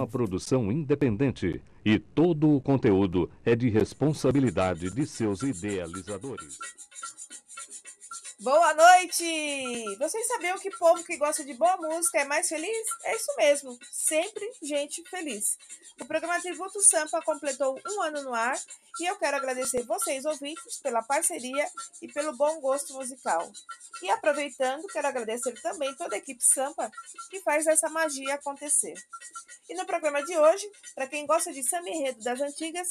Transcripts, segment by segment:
uma produção independente e todo o conteúdo é de responsabilidade de seus idealizadores. Boa noite! Vocês sabiam que povo que gosta de boa música é mais feliz? É isso mesmo, sempre gente feliz. O programa Tributo Sampa completou um ano no ar e eu quero agradecer vocês, ouvintes, pela parceria e pelo bom gosto musical. E aproveitando, quero agradecer também toda a equipe Sampa que faz essa magia acontecer. E no programa de hoje, para quem gosta de samba enredo das antigas,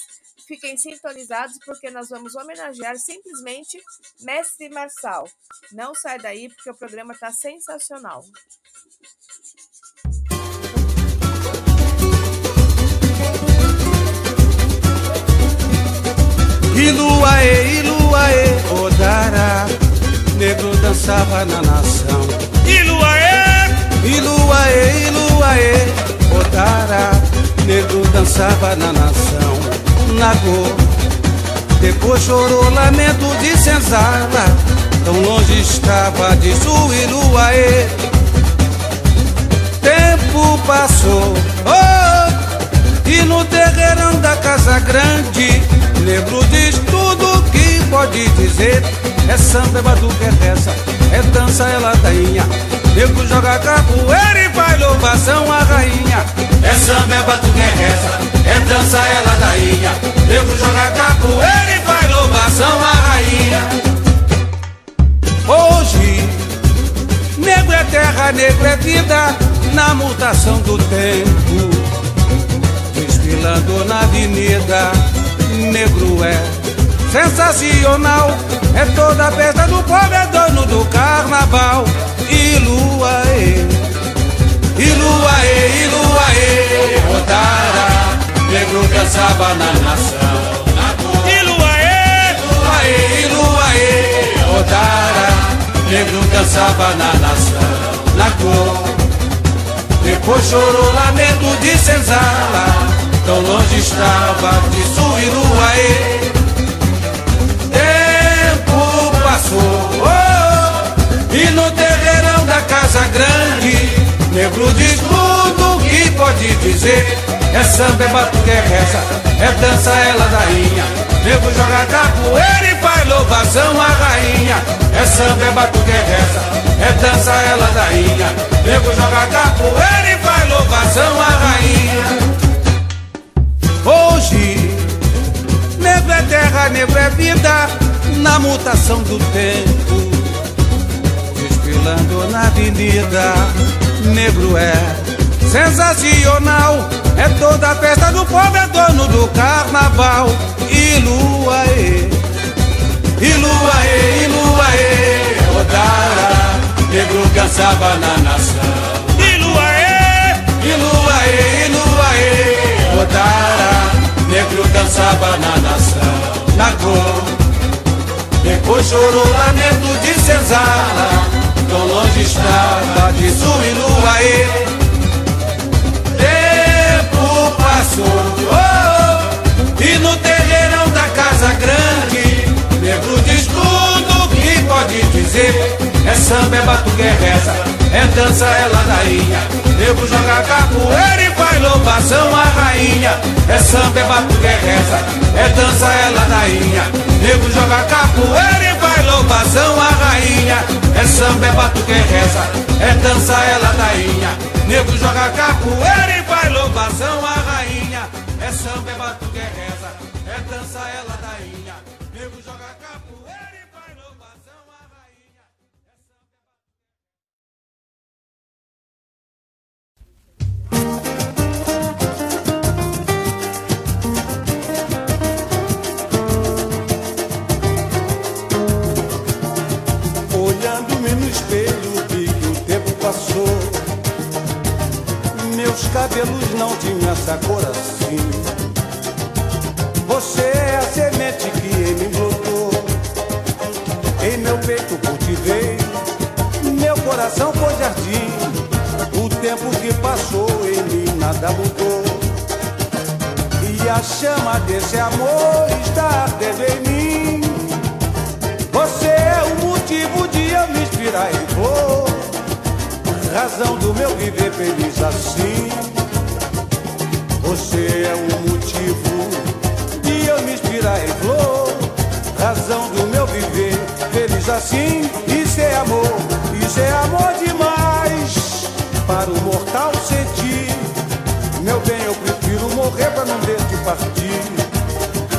fiquem sintonizados porque nós vamos homenagear simplesmente Mestre Marçal. Não sai daí porque o programa está sensacional. Iluaê, Iluaê, Odara, negro dançava na nação. Iluaê, Iluaê, Iluaê, Odara, negro dançava na nação. Nagô, depois chorou lamento de senzala, tão longe estava de sul Iluaê. Tempo passou, oh, e no terreirão da casa grande negro diz tudo que pode dizer. É samba, é batuque, é é dança, é ladainha. Negro joga capoeira e vai louvação à rainha. É samba, é batuque, é é dança, é ladainha. Negro joga é negro é vida, na mutação do tempo. Desfilando na avenida negro é sensacional. É toda a festa do povo, é dono do carnaval. Iluaê, Iluaê, Iluaê, Odara, negro dançava na nação. Iluaê, Iluaê, Iluaê, Odara, negro dançava na nação. Na cor, depois chorou lamento de senzala. Tão longe estava de Suíruaê Tempo passou. Oh, E no terreirão da casa grande Negro diz tudo que pode dizer? É samba, é batuque, é reza É dança, é ladainha Nego joga capoeira e faz louvação à rainha É samba, é batuque, é reza É dança, é ladainha Nego joga capoeira e faz louvação à rainha Hoje, negro é terra, negro é vida, na mutação do tempo. Desfilando na avenida, negro é sensacional. É toda a festa do povo, é dono do carnaval. Iluaê, Iluaê, Iluaê, Odara, negro dançava na nação. Iluaê, Iluaê, Iluaê. Odara, negro dançava na nação. Na cor, depois chorou lamento de senzala. Tão longe estava de Suíluaê. Tempo passou, oh, e no terreirão da casa grande, É samba, é batuque, é é dança, é ladainha. Nego joga capoeira e faz louvação à rainha. É samba, é batuque, é é dança, é ladainha. Nego joga capoeira e faz louvação à rainha. É samba, é batuque, é é dança, é ladainha. Nego joga capoeira e faz louvação à rainha. Olhando-me no espelho, vi que o tempo passou. Meus cabelos não tinham essa cor assim. Você é a semente que me brotou. Em meu peito cultivei, meu coração foi jardim. O tempo que passou mim nada mudou. E a chama desse amor está ardendo em mim. Motivo de eu me inspirar e vou. Razão do meu viver feliz assim. Você é o motivo de eu me inspirar em flor, razão do meu viver. Feliz assim, isso é amor, isso é amor demais para o mortal sentir. Meu bem, eu prefiro morrer para não ver te partir.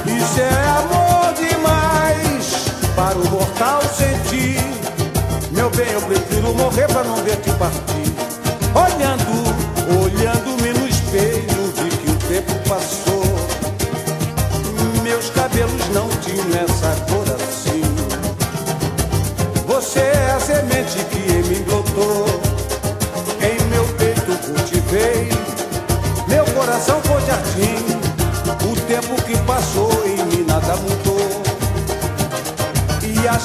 Isso é amor demais para o mortal sentir. Meu bem, eu prefiro morrer para não ver te partir. Olhando,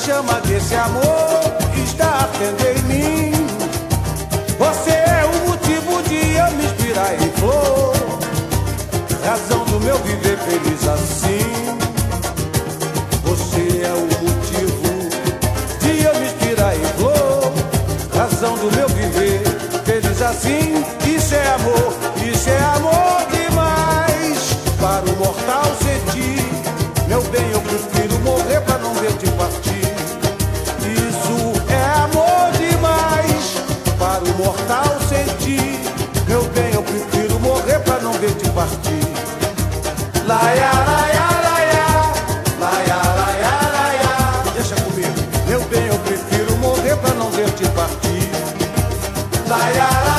chama desse amor está ardendo em mim. Você é o motivo de eu me inspirar em flor. Razão do meu viver feliz assim. Você é o motivo de eu me inspirar em flor. Razão do meu viver feliz assim. Isso é amor, isso é amor demais. Para o mortal sentir, partir. Laia, laia, laia, laia, laia, laia. Deixa comigo, meu bem, eu prefiro morrer para não ver te partir. Laia, laia,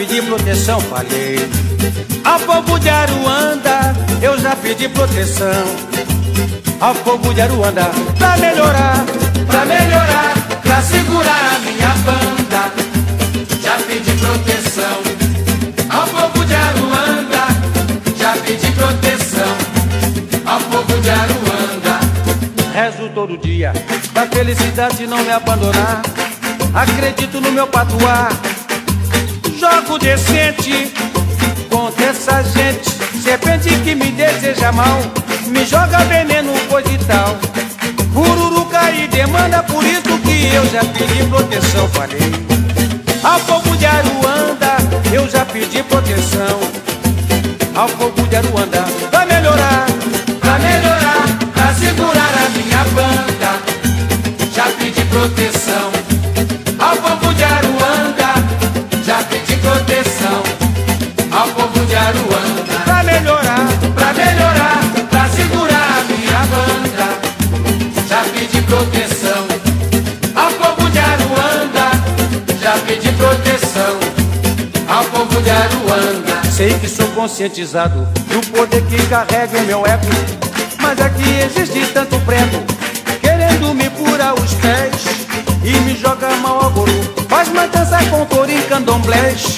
pedi proteção, falei Ao povo de Aruanda, eu já pedi proteção. Ao povo de Aruanda, pra melhorar Pra melhorar, pra segurar a minha banda. Já pedi proteção. Ao povo de Aruanda Já pedi proteção. Ao povo de Aruanda. Rezo todo dia pra felicidade não me abandonar. Acredito no meu patuá. Jogo decente contra essa gente. Serpente que me deseja mal, me joga veneno, coisa e tal. Ururuca e demanda, por isso que eu já pedi proteção, falei. Ao povo de Aruanda, eu já pedi proteção. Ao povo de Aruanda, pra melhorar. Pra melhorar, pra segurar a minha banda Já pedi proteção Sei que sou conscientizado do poder que carrega em meu ego. Mas aqui existe tanto prego, querendo me furar os pés e me joga mal a guru. Faz matança com cor em candomblés.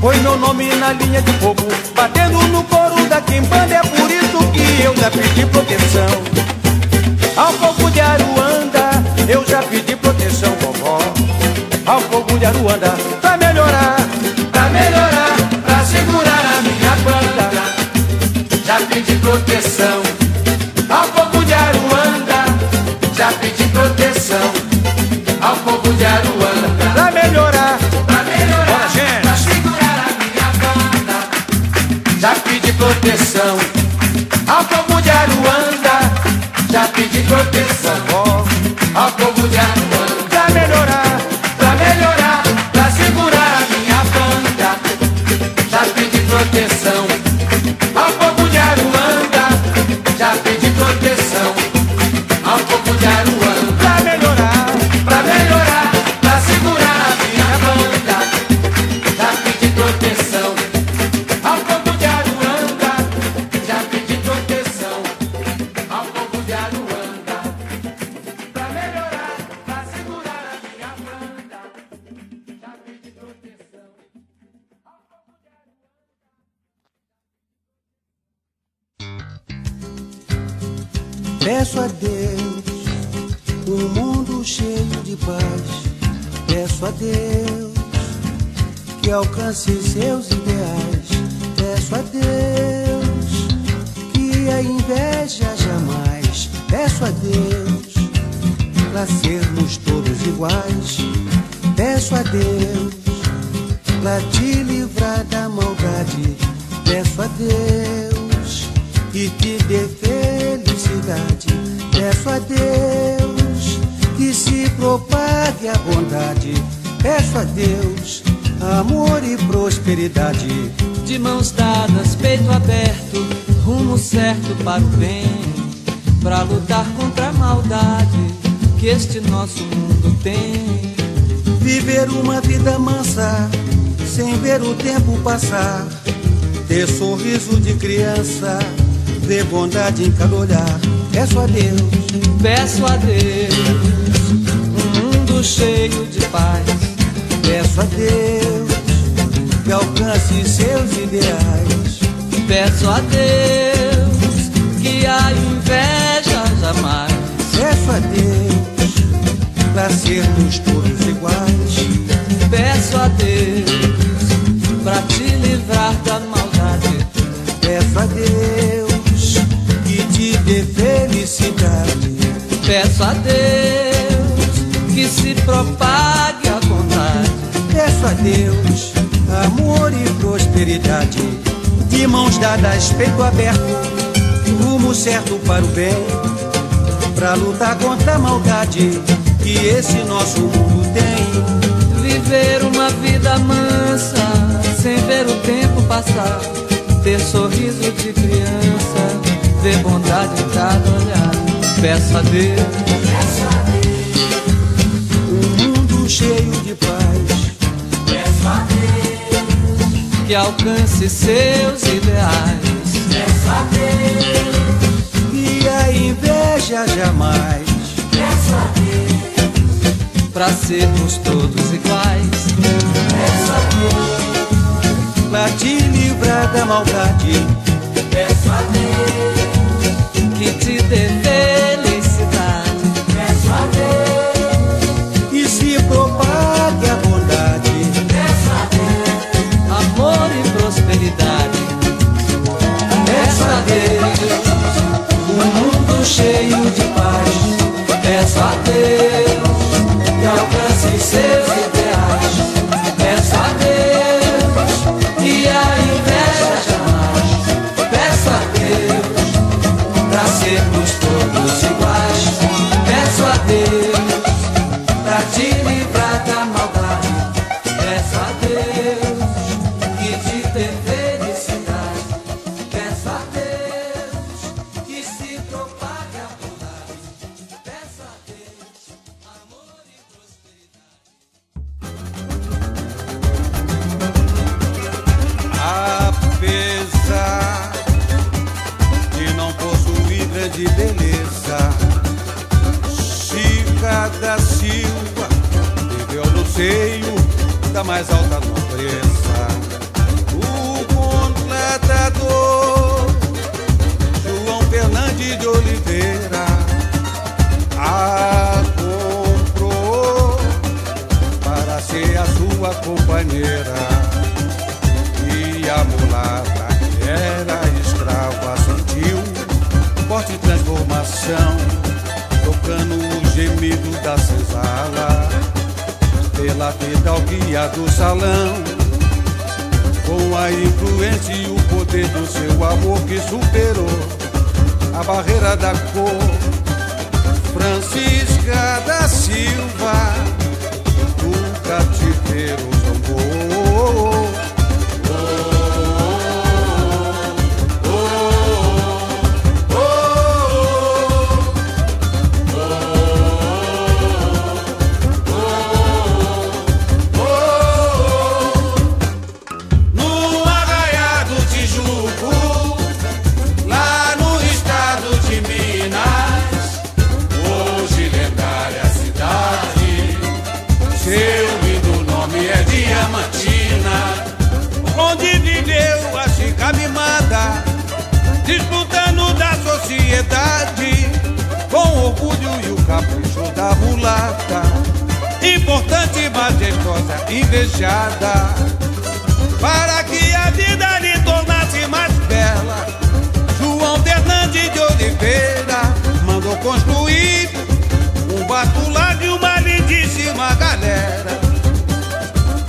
Põe meu nome na linha de fogo, batendo no coro da quimbanda. É por isso que eu já pedi proteção. Ao povo de Aruanda, eu já pedi proteção, vovó. Ao povo de Aruanda, pra melhorar. Proteção. Ao povo de Aruanda Já pedi proteção. Ao povo de Aruanda Pra melhorar, Pra melhorar, Bora, gente. pra segurar a minha banda. Já pedi proteção. Ao povo de Aruanda Já pedi proteção. Ó, Ao povo de Aruanda pra melhorar. Pra melhorar, pra segurar a minha banda. Já pedi proteção Peço a Deus um mundo cheio de paz. Peço a Deus que alcance seus ideais. Peço a Deus que a inveja jamais. Peço a Deus para sermos todos iguais. Peço a Deus para te livrar da maldade. Peço a Deus que te dê felicidade. Peço a Deus que se propague a bondade. Peço a Deus amor e prosperidade. De mãos dadas, peito aberto, rumo certo para o bem, para lutar contra a maldade que este nosso mundo tem. Viver uma vida mansa, sem ver o tempo passar. Ter sorriso de criança, ver bondade em cada olhar. Peço a Deus, Peço a Deus um mundo cheio de paz. peço a Deus que alcance seus ideais. Peço a Deus que a inveja jamais. Peço a Deus para sermos todos iguais. Peço a Deus pra te livrar da maldade. Peço a Deus dê felicidade. Peço a Deus que se propague a bondade. Peço a Deus amor e prosperidade. De mãos dadas, peito aberto, rumo certo para o bem. Pra lutar contra a maldade que esse nosso mundo tem. Viver uma vida mansa, sem ver o tempo passar. Ter sorriso de criança, ver bondade em cada olhar. Peço a Deus Um mundo cheio de paz. que alcance seus ideais. E a inveja jamais. Pra sermos todos iguais. Pra te livrar da maldade. Que te dê felicidade. E se propague a bondade. Amor e prosperidade. Peço a Deus um mundo cheio de paz. Peço a Deus que alcance seus mais alta nobreza. O contratador João Fernandes de Oliveira a comprou para ser a sua companheira. Pela fidalguia do salão, com a influência e o poder do seu amor que superou a barreira da cor. Francisca da Silva, do cativeiro zombou. Invejada, para que a vida lhe tornasse mais bela. João Fernandes de Oliveira mandou construir um batular de uma lindíssima galera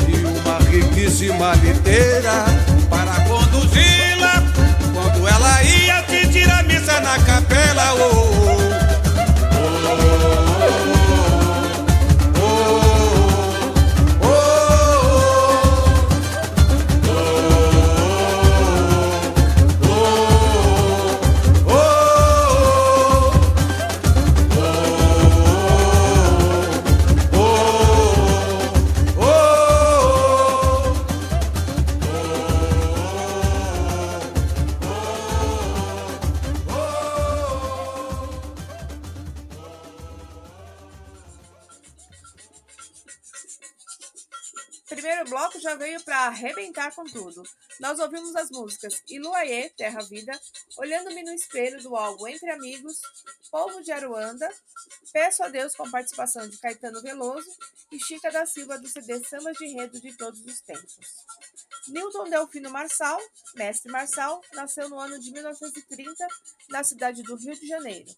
e uma riquíssima liteira para conduzi-la quando ela ia pedir a missa na capela. Oh, oh. Arrebentar com tudo. Nós ouvimos as músicas Iluaê, Terra Vida, Olhando-me no Espelho do álbum Entre Amigos, Povo de Aruanda, Peço a Deus com participação de Caetano Veloso e Chica da Silva do CD Sambas de Enredo de Todos os Tempos. Newton Delfino Marçal, mestre Marçal, nasceu no ano de 1930 na cidade do Rio de Janeiro.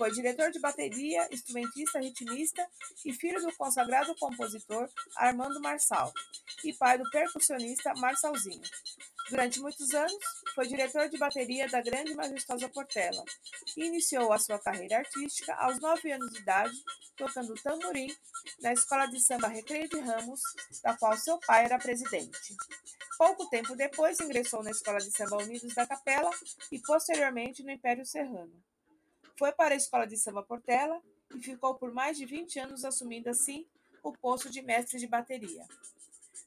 Foi diretor de bateria, instrumentista, ritmista e filho do consagrado compositor Armando Marçal e pai do percussionista Marçalzinho. Durante muitos anos, foi diretor de bateria da Grande Majestosa Portela e iniciou a sua carreira artística aos nove anos de idade, tocando tamborim na escola de samba Recreio de Ramos, da qual seu pai era presidente. Pouco tempo depois, ingressou na Escola de Samba Unidos da Capela e, posteriormente, no Império Serrano. Foi para a Escola de Samba Portela e ficou por mais de 20 anos assumindo, assim, o posto de mestre de bateria.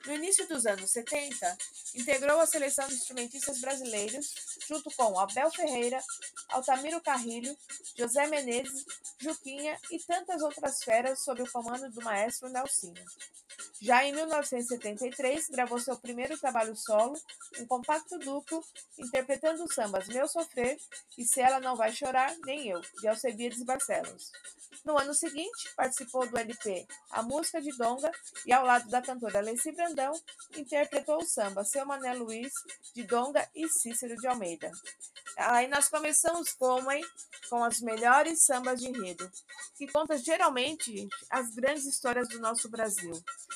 No início dos anos 70, integrou a seleção de instrumentistas brasileiros, junto com Abel Ferreira, Altamiro Carrilho, José Menezes, Juquinha e tantas outras feras sob o comando do maestro Nelsinho. Já em 1973, gravou seu primeiro trabalho solo, um compacto duplo, interpretando os sambas Meu Sofrer e Se Ela Não Vai Chorar, Nem Eu, de Alcebiades Barcelos. No ano seguinte, participou do LP A Música de Donga e, ao lado da cantora Alessi Brandão, interpretou o samba Seu Mané Luiz, de Donga e Cícero de Almeida. Aí nós começamos como, hein? Com as melhores sambas de enredo, que conta geralmente as grandes histórias do nosso Brasil.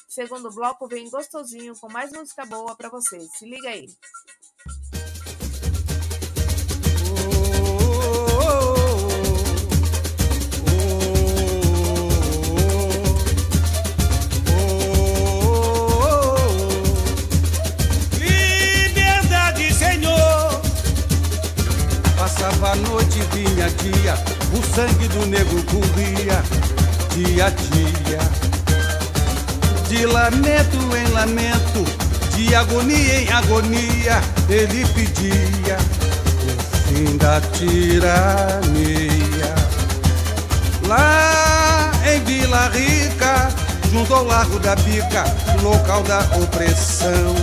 Segundo bloco vem gostosinho com mais música boa para vocês. Se liga aí. Passava a noite, vinha dia, o sangue do negro corria, dia a dia. De lamento em lamento, de agonia em agonia, ele pedia o fim da tirania. Lá em Vila Rica, junto ao Largo da Bica, local da opressão.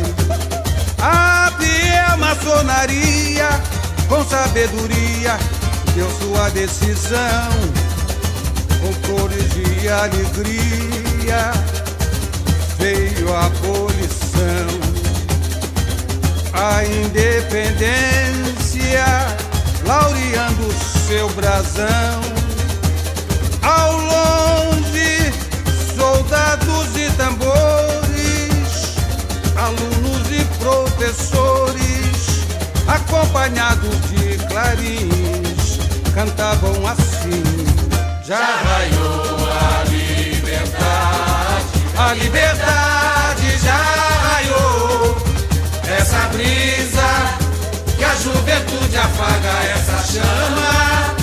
A fiel maçonaria, com sabedoria, deu sua decisão. Com flores de alegria, veio a abolição. A independência, laureando seu brasão. Ao longe, soldados e tambores, alunos e professores, acompanhados de clarins, cantavam assim: Já raiou a liberdade, a liberdade já raiou. Essa brisa que a juventude afaga essa chama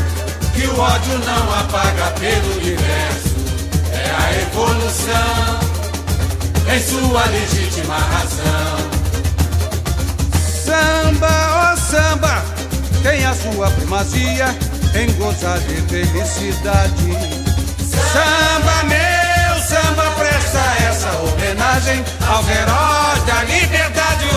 que o ódio não apaga pelo universo. É a evolução em sua legítima razão. Samba, ó samba, tem a sua primazia em gozar de felicidade. Samba, essa homenagem aos heróis da liberdade.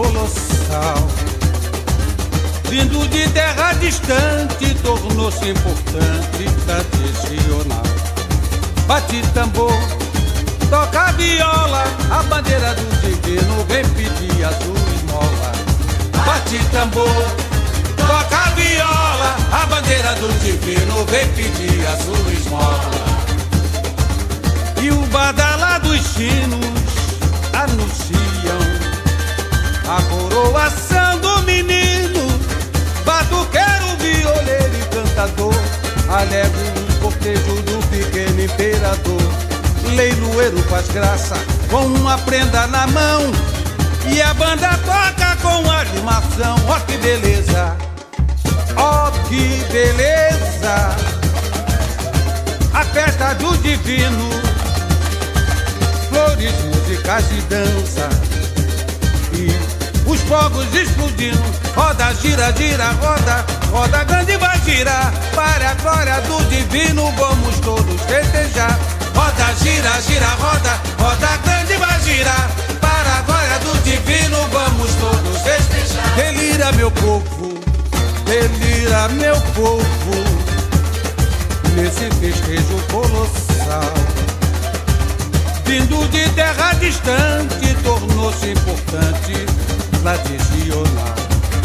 Colossal. Vindo de terra distante, tornou-se importante, tradicional. Bate tambor, toca viola, a bandeira do divino vem pedir a sua esmola. Bate tambor, toca viola, a bandeira do divino vem pedir a sua esmola. E o badala dos sinos anunciam a coroação do menino, batuqueiro, violeiro e cantador, alegre o cortejo do pequeno imperador. Leiloeiro faz graça com uma prenda na mão. E a banda toca com animação. Ó oh, que beleza, ó oh, que beleza, a festa do divino, flores, músicas e dança os fogos explodindo. Roda, gira, gira, roda, roda grande vai girar. Para a glória do divino, vamos todos festejar. Roda, gira, gira, roda, roda grande vai girar. Para a glória do divino, vamos todos festejar. Delira, meu povo, delira, meu povo. Nesse festejo colossal. Vindo de terra distante, tornou-se importante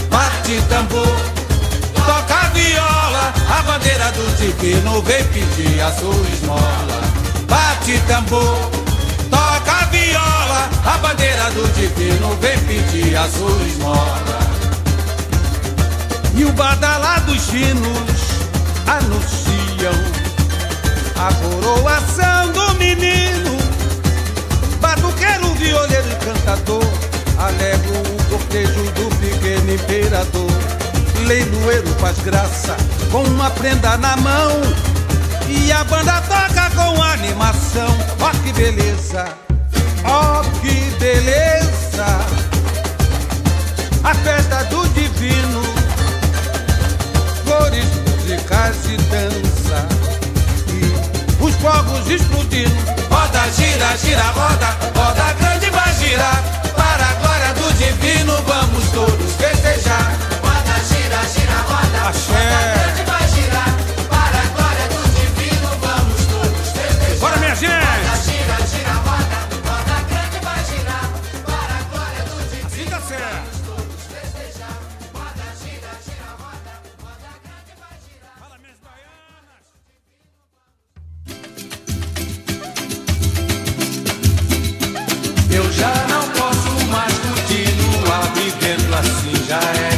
Bate tambor, toca viola, a bandeira do divino vem pedir a sua esmola. Bate tambor, toca viola, a bandeira do divino vem pedir a sua esmola. E o badalá dos sinos anunciam a coroação do menino, batuqueiro, violeiro e cantador, alegro o cortejo do pequeno imperador. Leiloeiro faz graça com uma prenda na mão. E a banda toca com animação. Ó oh, que beleza, ó oh, que beleza. A festa do divino, flores, músicas e dança. E os fogos explodindo. Roda, gira, gira, roda, roda grande vai girar. Divino, vamos todos festejar. Roda, gira, gira, roda. Axé. Roda dying.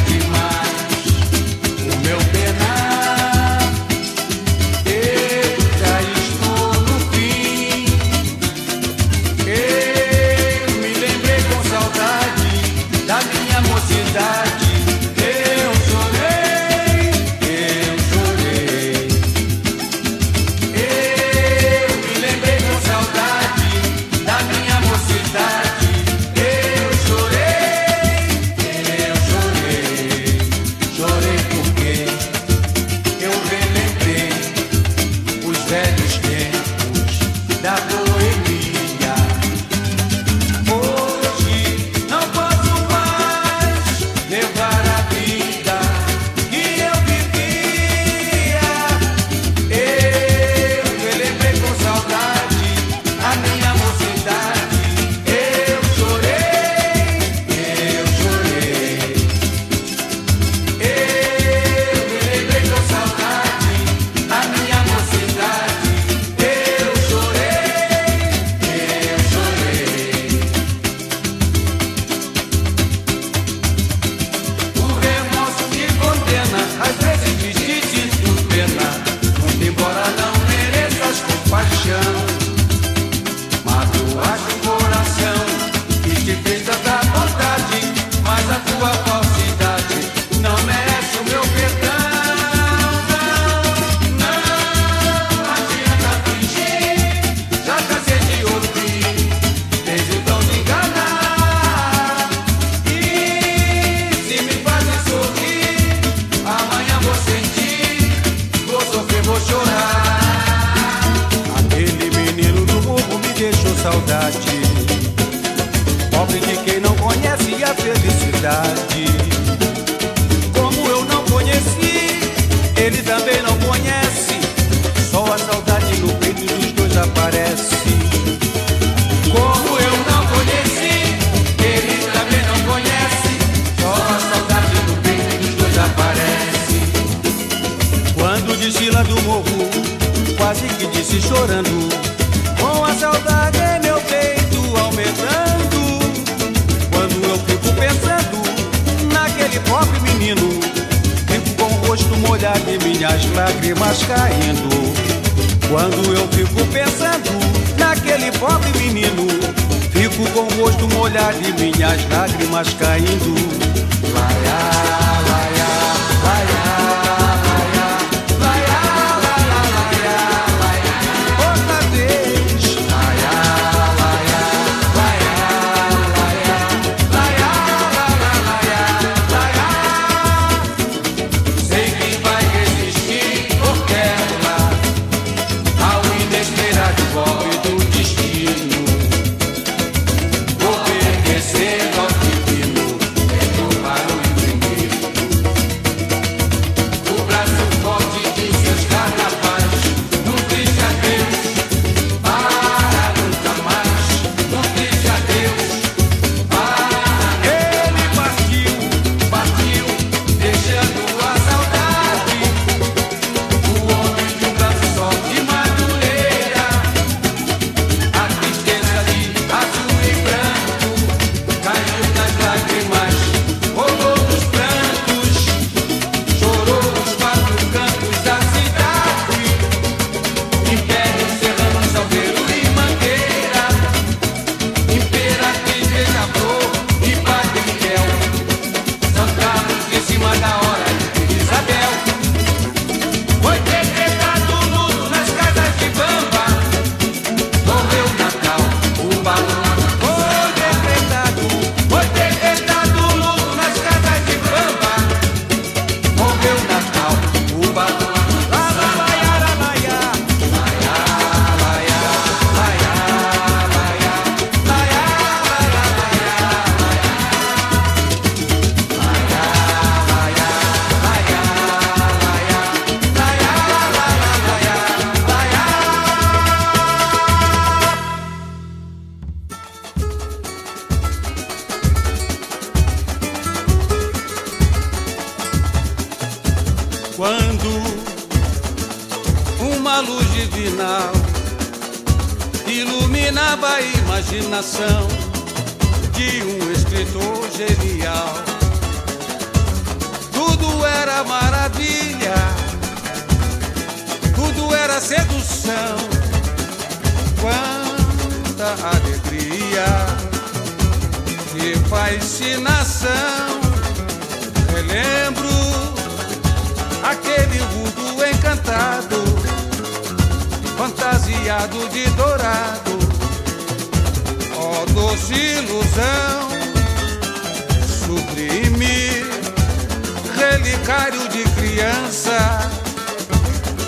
mas caindo.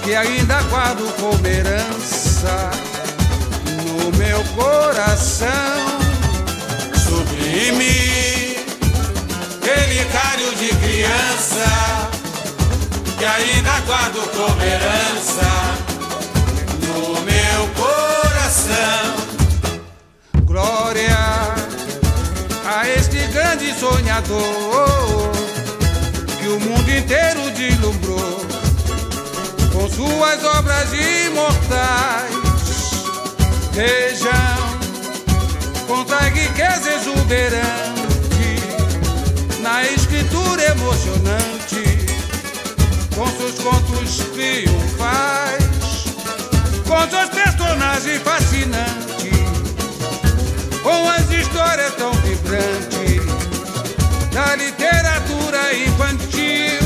que ainda guardo como herança no meu coração. Sublime, relicário de criança, que ainda guardo como herança no meu coração. Glória a este grande sonhador que o mundo inteiro deslumbrou suas obras imortais. Vejam, conta a riqueza exuberante, na escritura emocionante, com seus contos triunfais, com seus personagens fascinantes, com as histórias tão vibrantes da literatura infantil.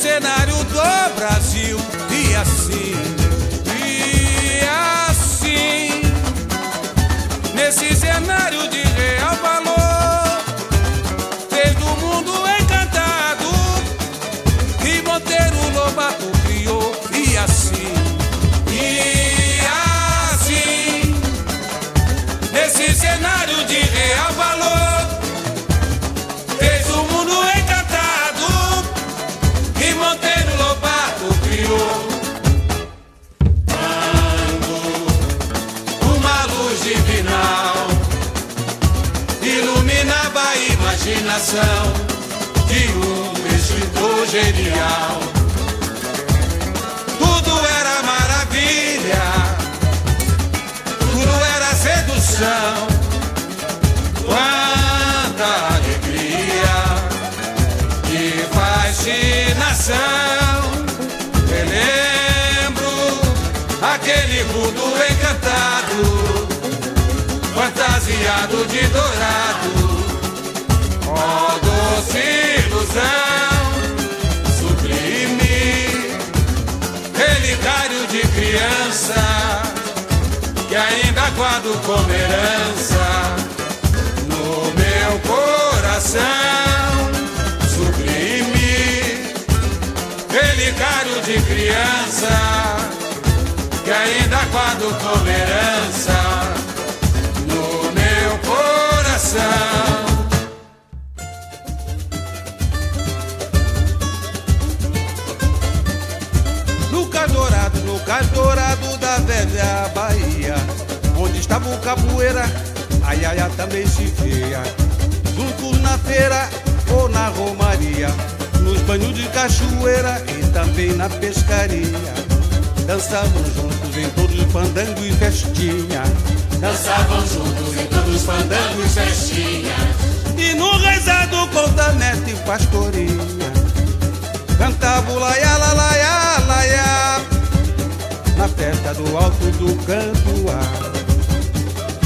cenário do Brasil. E assim, e assim, nesse cenário de real valor, fez do mundo encantado e Monteiro Lobato criou. E assim, e assim, nesse cenário de real valor. Imaginação de um escritor genial. Tudo era maravilha, tudo era sedução. Quanta alegria e fascinação. Relembro aquele mundo encantado, fantasiado de dourado. Ó doce ilusão, sublime, relicário de criança, que ainda guardo como herança no meu coração. Sublime, relicário de criança, que ainda guardo como herança no meu coração. No dourado da velha Bahia, onde estava o capoeira, a iaia também se via. Junto na feira ou na romaria, nos banhos de cachoeira e também na pescaria. Dançavam juntos em todos os fandangos e festinha. Dançavam juntos em todos os fandangos e festinhas. E no rezado contamento e pastorinha Cantava o laia, la, laia, laia Na festa do alto do canto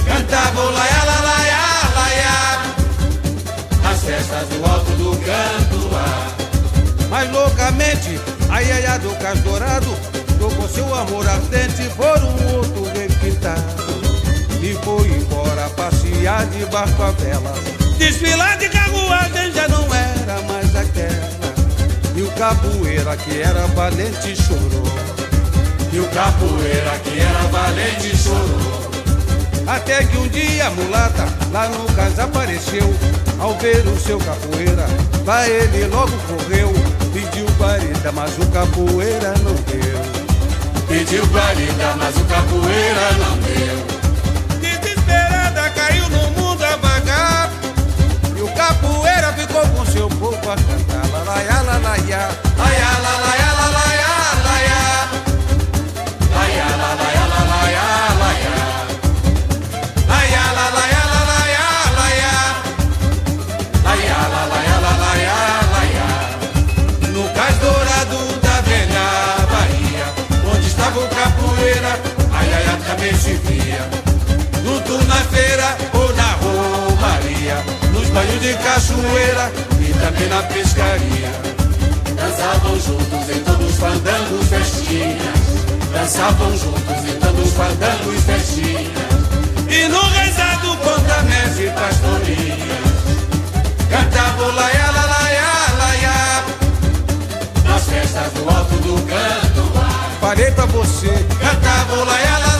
Cantava o laia, la, laia, laia Nas festas do alto do canto Mas loucamente a iaia do Cais Dourado Trocou seu amor ardente por um outro requintado. E foi embora passear de barco a vela. Desfilar de carruagem já não era mais aquela. E o capoeira que era valente chorou E o capoeira que era valente chorou Até que um dia a mulata lá no cais apareceu Ao ver o seu capoeira, lá ele logo correu Pediu guarida, mas o capoeira não deu Pediu guarida, mas o capoeira não deu Desesperada caiu no mundo a vagar E o capoeira ficou com seu povo a cantar Lalaiá, lalaiá Laia, la, Feira ou na romaria Nos banhos de cachoeira E também na pescaria. Dançavam juntos em todos os fandangos festinhas. Dançavam juntos em todos os fandangos festinhas. E no rezado contamento e pastoria Cantavam laia, la, laia, laia Nas festas do alto do canto Parei pra você. Cantavam laia, la,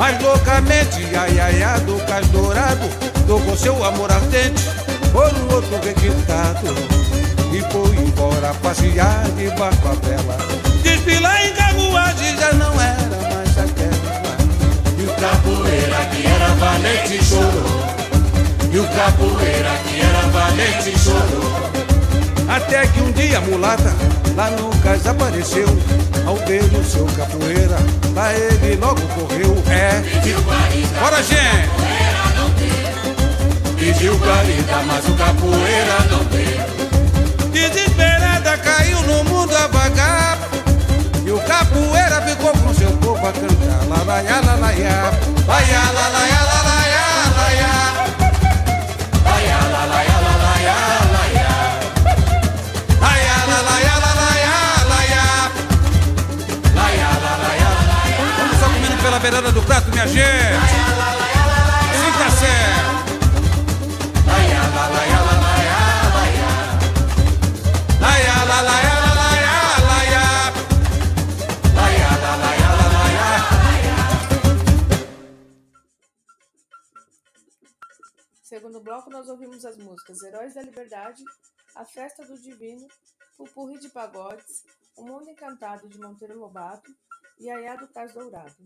Mas loucamente a iaia do cais dourado Tocou seu amor ardente por um outro requintado. E foi embora passear de barco a vela. Desfilar em carruagem já não era mais aquela. E o capoeira que era valente chorou. E o capoeira que era valente chorou. Até que um dia a mulata lá no cais apareceu Ao ver o seu capoeira, lá ele logo correu É, bora gente! pediu guarida, mas o capoeira não deu Desesperada caiu no mundo a vagar E o capoeira ficou com seu povo a cantar Lá, lá, lá, lá, lá, lá. Laia, la, laia, la, laia, laia Laia, laia, laia Laia, la, laia, la, laia Segundo bloco, nós ouvimos as músicas Heróis da Liberdade, A Festa do Divino, Pupurri de Pagodes, O Mundo Encantado de Monteiro Lobato e Aiá do Cais Dourado.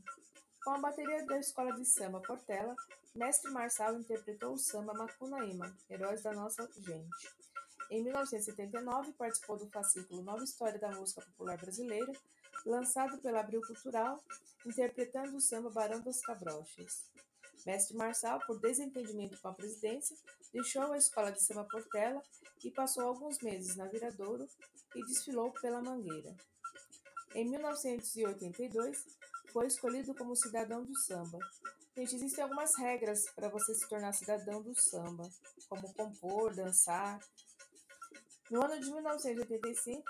Com a bateria da Escola de Samba Portela, Mestre Marçal interpretou o samba Macunaíma, Heróis da Nossa Gente. Em 1979, participou do fascículo Nova História da Música Popular Brasileira, lançado pela Abril Cultural, interpretando o samba Barão das Cabrochas. Mestre Marçal, por desentendimento com a presidência, deixou a escola de samba Portela e passou alguns meses na Viradouro e desfilou pela Mangueira. Em 1982, foi escolhido como cidadão do samba. Gente, existem algumas regras para você se tornar cidadão do samba, como compor, dançar. No ano de 1985,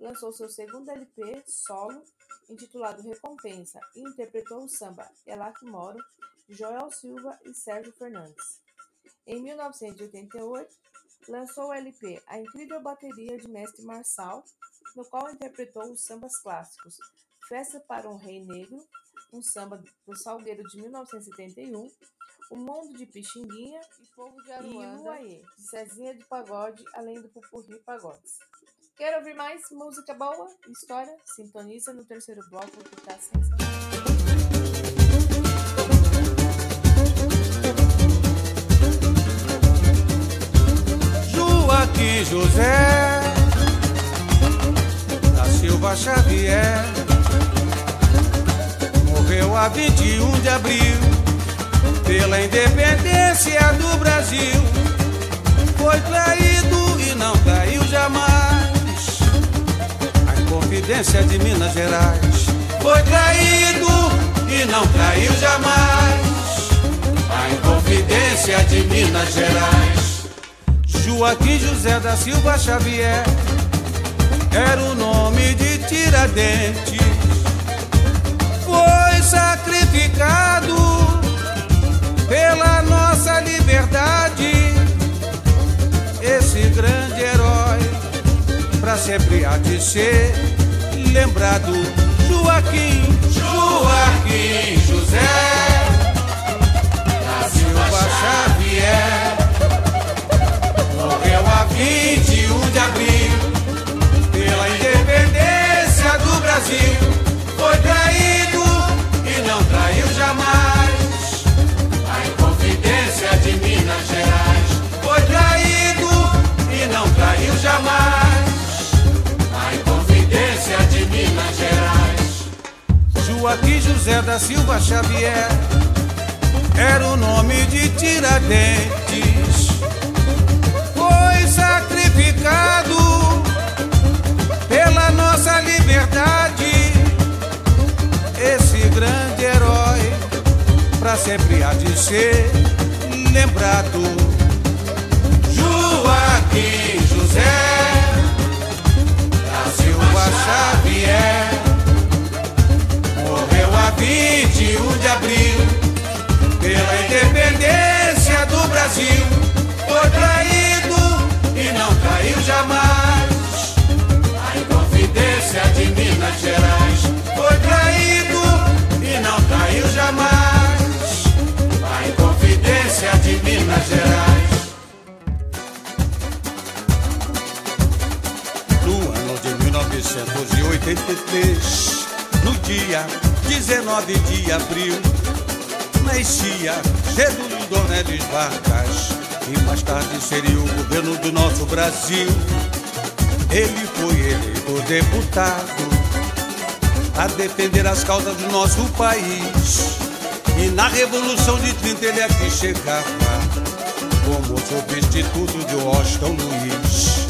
lançou seu segundo LP solo, intitulado Recompensa, e interpretou o samba É Lá Que Moro, Joel Silva e Sérgio Fernandes. Em 1988, lançou o LP A Incrível Bateria de Mestre Marçal, no qual interpretou os sambas clássicos Festa para um Rei Negro, um samba do Salgueiro de 1971, O Mundo de Pixinguinha e Povo de e Aruanda. Uaê, de Cezinha de Pagode, além do Pupurri Pagodes. Quer ouvir mais música boa? História? Sintoniza no terceiro bloco que tá sensacional. Joaquim José da Silva Xavier morreu a 21 de abril pela independência do Brasil. Foi traído e não traiu jamais a Inconfidência de Minas Gerais. Foi traído e não traiu jamais a Inconfidência de Minas Gerais. Joaquim José da Silva Xavier era o nome de Tiradentes. Foi sacrificado pela nossa liberdade. Esse grande herói, pra sempre há de ser lembrado. Joaquim, Joaquim José da Silva Xavier. Morreu a 21 de abril pela independência do Brasil. Foi traído traiu jamais a Inconfidência de Minas Gerais. Foi traído e não traiu jamais a Inconfidência de Minas Gerais. Joaquim José da Silva Xavier era o nome de Tiradentes foi sacrificado pela nossa liberdade. Esse grande herói, pra sempre há de ser lembrado. Joaquim José da Silva Xavier morreu a 21 de abril pela independência do Brasil. Foi traído e não traiu jamais a Inconfidência de Minas Gerais. Foi traído jamais a Inconfidência de Minas Gerais. No ano de 1983, no dia 19 de abril, nascia Getúlio Dornelles Vargas e mais tarde seria o governo do nosso Brasil. Ele foi eleito deputado a defender as causas do nosso país. E na Revolução de 30 ele aqui chegava como substituto de Washington Luiz.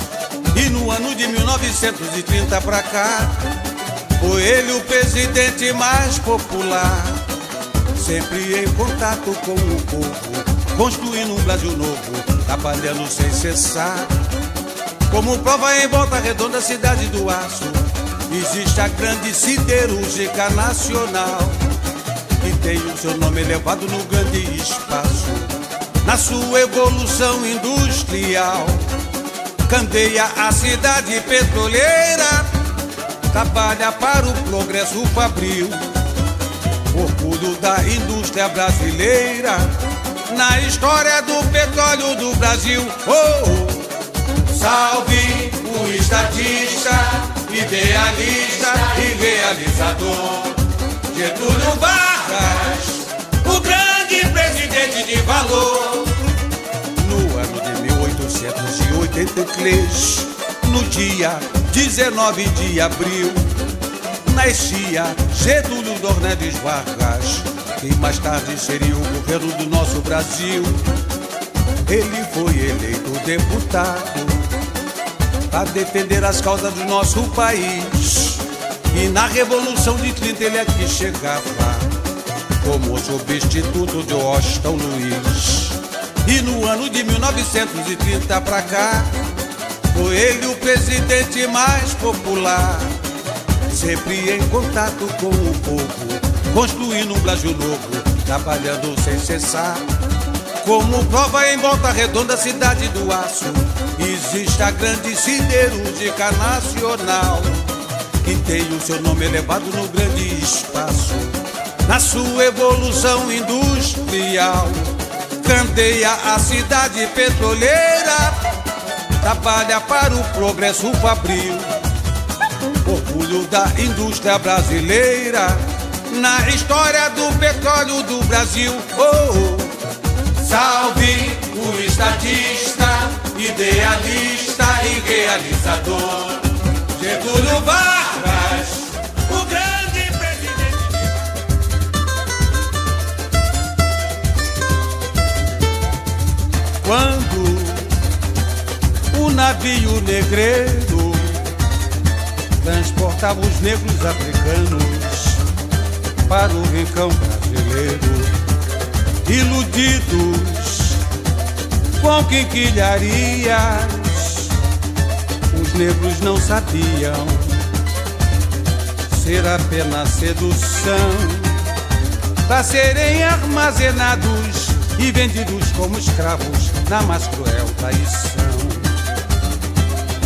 E no ano de 1930 pra cá, foi ele o presidente mais popular sempre em contato com o povo, construindo um Brasil novo, trabalhando sem cessar. Como prova em volta redonda, cidade do aço, existe a grande siderúrgica nacional, que tem o seu nome elevado no grande espaço, na sua evolução industrial. Candeia a cidade petroleira, trabalha para o progresso fabril orgulho da indústria brasileira na história do petróleo do Brasil. Oh, oh. Salve o estatista, idealista e realizador Getúlio Vargas. O grande presidente de valor. No ano de 1883, no dia 19 de abril, nascia Getúlio Dornelles Vargas, que mais tarde seria o governo do nosso Brasil. Ele foi eleito deputado a defender as causas do nosso país. E na Revolução de 30 ele aqui chegava como substituto de Washington Luiz. E no ano de 1930 pra cá, foi ele o presidente mais popular. Sempre em contato com o povo, construindo um Brasil novo, trabalhando sem cessar. Como prova em volta redonda, cidade do aço, existe a grande siderúrgica nacional, que tem o seu nome elevado no grande espaço, na sua evolução industrial. Candeia a cidade petroleira, trabalha para o progresso fabril. Orgulho da indústria brasileira, na história do petróleo do Brasil. Oh, oh. Salve o estadista, idealista e realizador. Getúlio Vargas, o grande presidente. Quando o navio negreiro transportava os negros africanos para o rincão brasileiro, iludidos com quinquilharias, os negros não sabiam ser apenas sedução para serem armazenados e vendidos como escravos na mais cruel traição.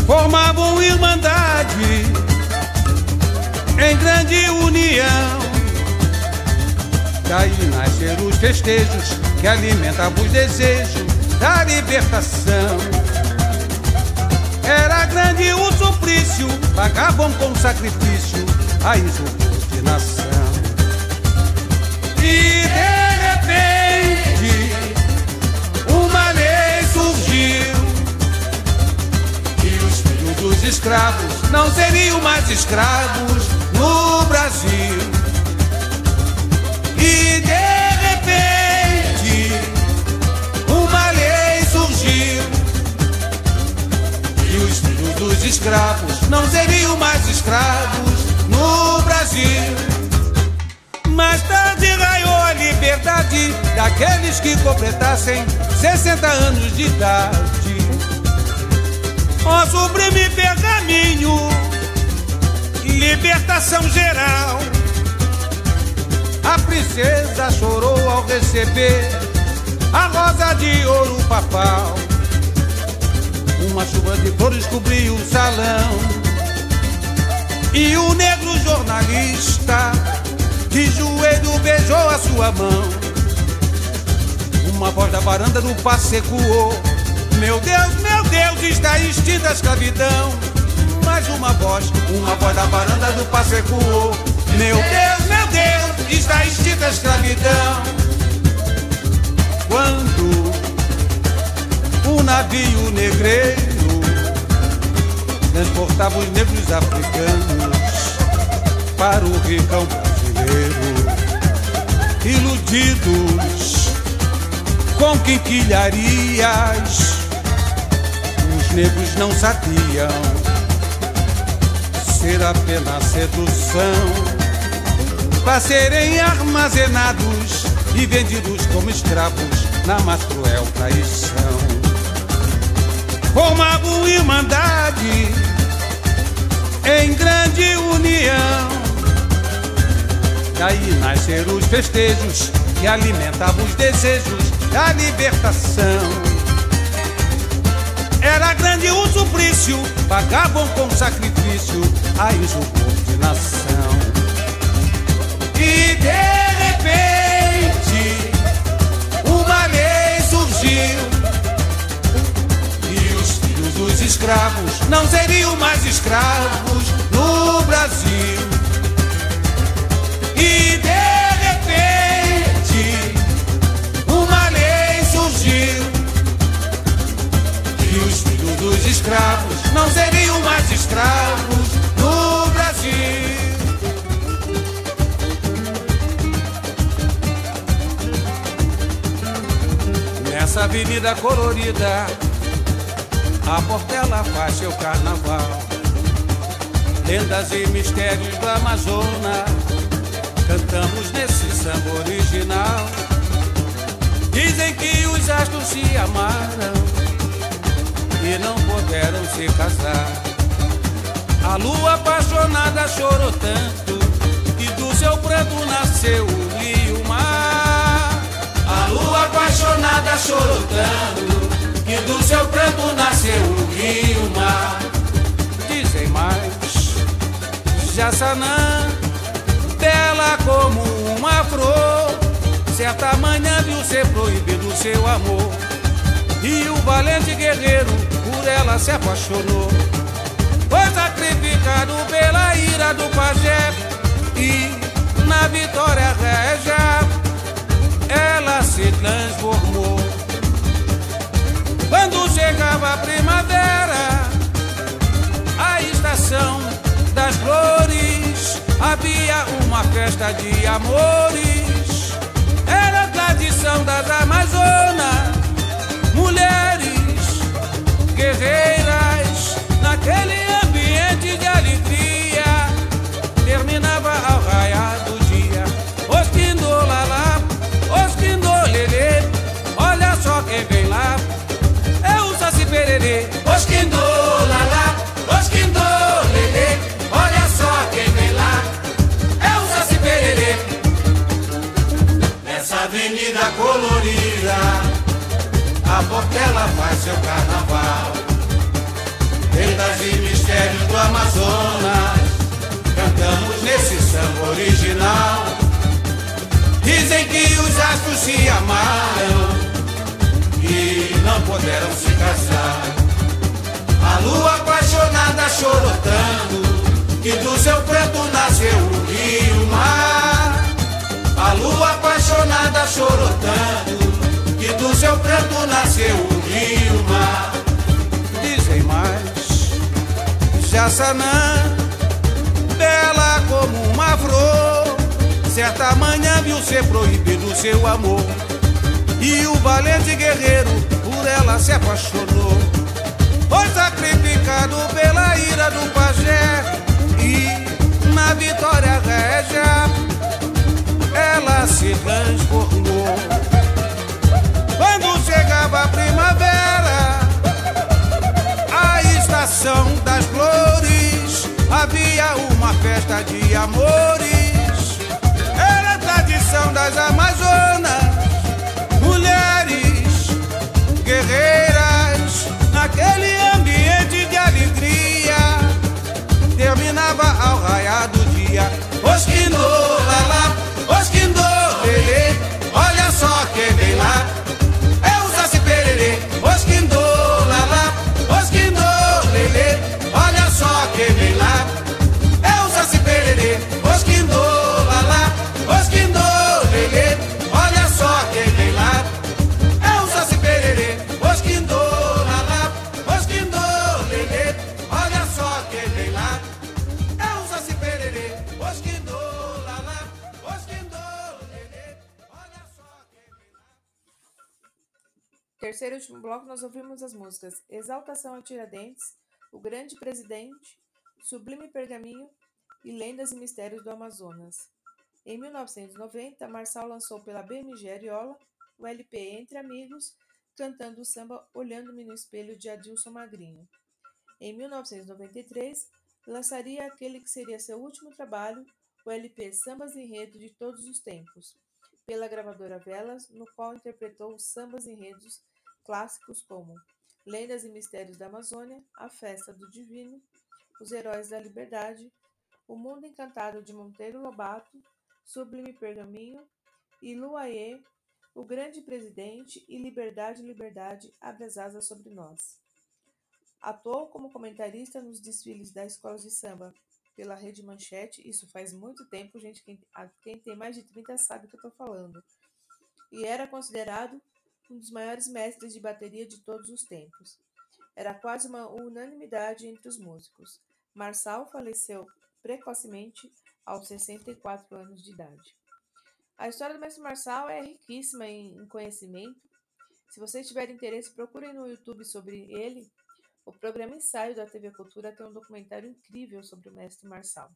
Formavam irmandade em grande união. Daí nasceram os festejos que alimentavam os desejos da libertação. Era grande o suplício, pagavam com sacrifício a insubordinação. E de repente, uma lei surgiu. E os filhos dos escravos não seriam mais escravos no Brasil. E de escravos não seriam mais escravos no Brasil. Mais tarde raiou a liberdade daqueles que completassem 60 anos de idade. Ó sublime pergaminho, libertação geral. A princesa chorou ao receber a rosa de ouro papal. Uma chuva de flores cobriu o salão. E o negro jornalista de joelho beijou a sua mão. Uma voz da varanda do passe ecoou. Meu Deus, meu Deus, está extinta a escravidão. Mais uma voz, uma voz da varanda do passe ecoou. Meu Deus, meu Deus, está extinta a escravidão. Negreiro transportava os negros africanos para o rincão brasileiro, iludidos com quinquilharias, os negros não sabiam ser apenas sedução para serem armazenados e vendidos como escravos na mais cruel traição. Formavam irmandade em grande união. Daí nasceram os festejos que alimentavam os desejos da libertação. Era grande o suplício, pagavam com sacrifício a insubordinação. E de escravos não seriam mais escravos no Brasil. E de repente, uma lei surgiu: que os filhos dos escravos não seriam mais escravos no Brasil. Nessa avenida colorida a Portela faz seu carnaval. Lendas e mistérios do Amazonas, cantamos nesse samba original. Dizem que os astros se amaram e não puderam se casar. A lua apaixonada chorou tanto que do seu pranto nasceu o rio mar. A lua apaixonada chorou tanto que do seu pranto nasceu o rio mar. Dizem mais, Jassanã, bela como uma flor, certa manhã viu ser proibido seu amor. E o valente guerreiro por ela se apaixonou. Foi sacrificado pela ira do pajé e na vitória régia ela se transformou. Chegava a primavera, a estação das flores, havia uma festa de amores. Era a tradição das Amazonas, mulheres guerreiras, naquele colorida, a Portela faz seu carnaval. Lendas e mistérios do Amazonas, cantamos nesse samba original. Dizem que os astros se amaram e não puderam se casar. A lua apaixonada chorou tanto que do seu pranto nasceu o rio mar. A lua apaixonada chorou tanto que do seu pranto nasceu o rio mar. Dizem mais, Jassanã, bela como uma flor, certa manhã viu ser proibido seu amor. E o valente guerreiro por ela se apaixonou. Foi sacrificado pela ira do pajé e na vitória régia ela se transformou. Quando chegava a primavera, a estação das flores, havia uma festa de amores. Era a tradição das Amazonas, mulheres guerreiras, naquele ambiente de alegria. Terminava ao raiar do dia. Osquindolele, olha só quem Terceiro e último bloco, nós ouvimos as músicas Exaltação a Tiradentes, O Grande Presidente, Sublime Pergaminho e Lendas e Mistérios do Amazonas. Em 1990, Marçal lançou pela BMG Ariola o LP Entre Amigos, cantando o samba Olhando-me no Espelho de Adilson Magrinho. Em 1993, lançaria aquele que seria seu último trabalho, o LP Sambas Enredo de Todos os Tempos, pela gravadora Velas, no qual interpretou os sambas enredos clássicos como Lendas e Mistérios da Amazônia, A Festa do Divino, Os Heróis da Liberdade, O Mundo Encantado de Monteiro Lobato, Sublime Pergaminho e Luaê, O Grande Presidente e Liberdade, Liberdade, Abre as Asas sobre Nós. Atuou como comentarista nos desfiles da Escola de Samba pela Rede Manchete, isso faz muito tempo, gente, quem, quem tem mais de 30 sabe o que eu estou falando. E era considerado um dos maiores mestres de bateria de todos os tempos. Era quase uma unanimidade entre os músicos. Marçal faleceu precocemente aos 64 anos de idade. A história do mestre Marçal é riquíssima em conhecimento. Se vocês tiverem interesse, procurem no YouTube sobre ele. O programa Ensaio da TV Cultura tem um documentário incrível sobre o mestre Marçal.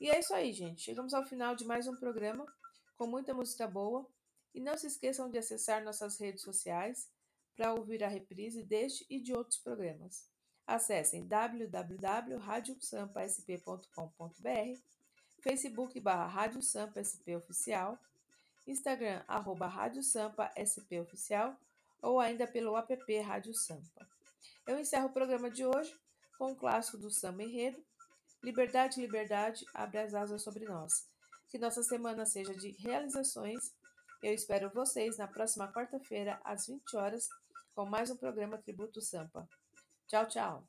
E é isso aí, gente. Chegamos ao final de mais um programa com muita música boa. E não se esqueçam de acessar nossas redes sociais para ouvir a reprise deste e de outros programas. Acessem www.radiosampasp.com.br, Facebook barra Rádio Sampa SP Oficial, Instagram arroba Rádio Sampa SP Oficial ou ainda pelo app Rádio Sampa. Eu encerro o programa de hoje com o um clássico do samba enredo, Liberdade, Liberdade, abre as asas sobre nós. Que nossa semana seja de realizações. Eu espero vocês na próxima quarta-feira, às 20 horas, com mais um programa Tributo Sampa. Tchau, tchau.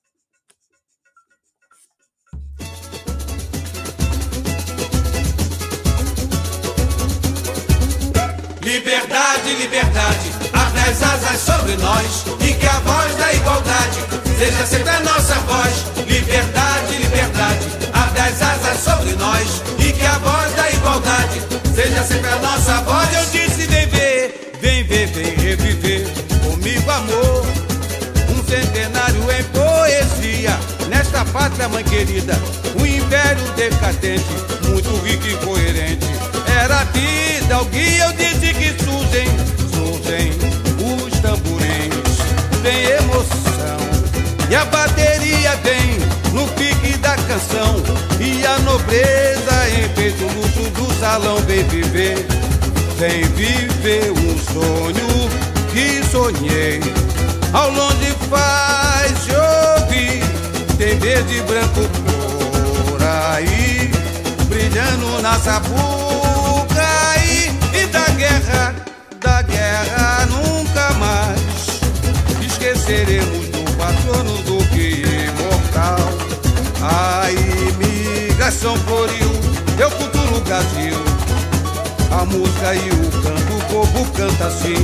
Liberdade, liberdade, abre as asas sobre nós e que a voz da igualdade seja sempre a nossa voz. Liberdade, liberdade, abre as asas sobre nós e que a voz da igualdade seja sempre a nossa voz. Amor. Um centenário em poesia nesta pátria mãe querida, um império decadente, muito rico e coerente. Era a vida o guia, disse que surgem, surgem os tamborins, tem emoção e a bateria vem no pique da canção e a nobreza em peito luxo do salão vem viver, vem viver um sonho que sonhei. Ao longe faz ouvir, tem verde branco por aí, brilhando na sapuca e, da guerra, da guerra nunca mais esqueceremos do patrono do que imortal. A imigração floriu, eu culturo o Brasil. A música e o canto, povo canta assim.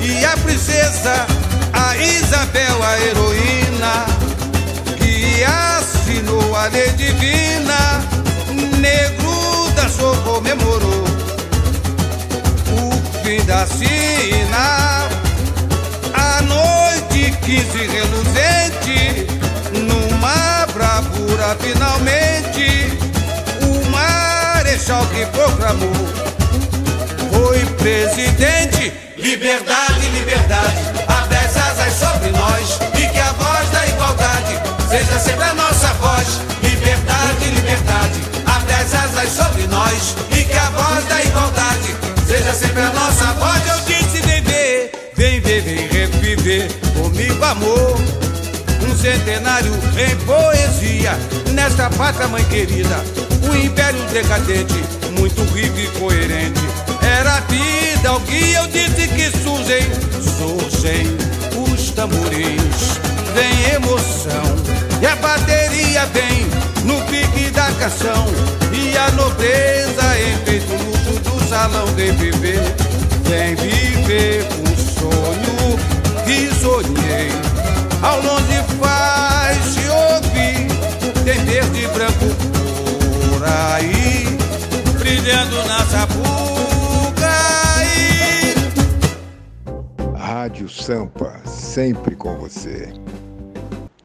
E a princesa, a Isabel, a heroína, que assinou a lei divina, negro dançou, comemorou o fim da sina. A noite quise reluzente, numa bravura finalmente, o marechal que proclamou foi presidente. Liberdade, liberdade, abre as asas sobre nós e que a voz da igualdade seja sempre a nossa voz. Liberdade, liberdade, abre as asas sobre nós e que a voz da igualdade seja sempre a nossa voz. Eu disse vem ver, vem ver, vem reviver comigo amor. Um centenário em poesia nesta pátria mãe querida, um império decadente, muito rico e coerente era a vida o que eu disse que surgem, surgem os tamborins, vem emoção e a bateria vem no pique da canção. E a nobreza em peito luxo do salão de viver, vem viver um sonho que sonhei, ao longe faz se ouvir, tem verde e branco por aí, brilhando na sapuca. Rádio Sampa, sempre com você.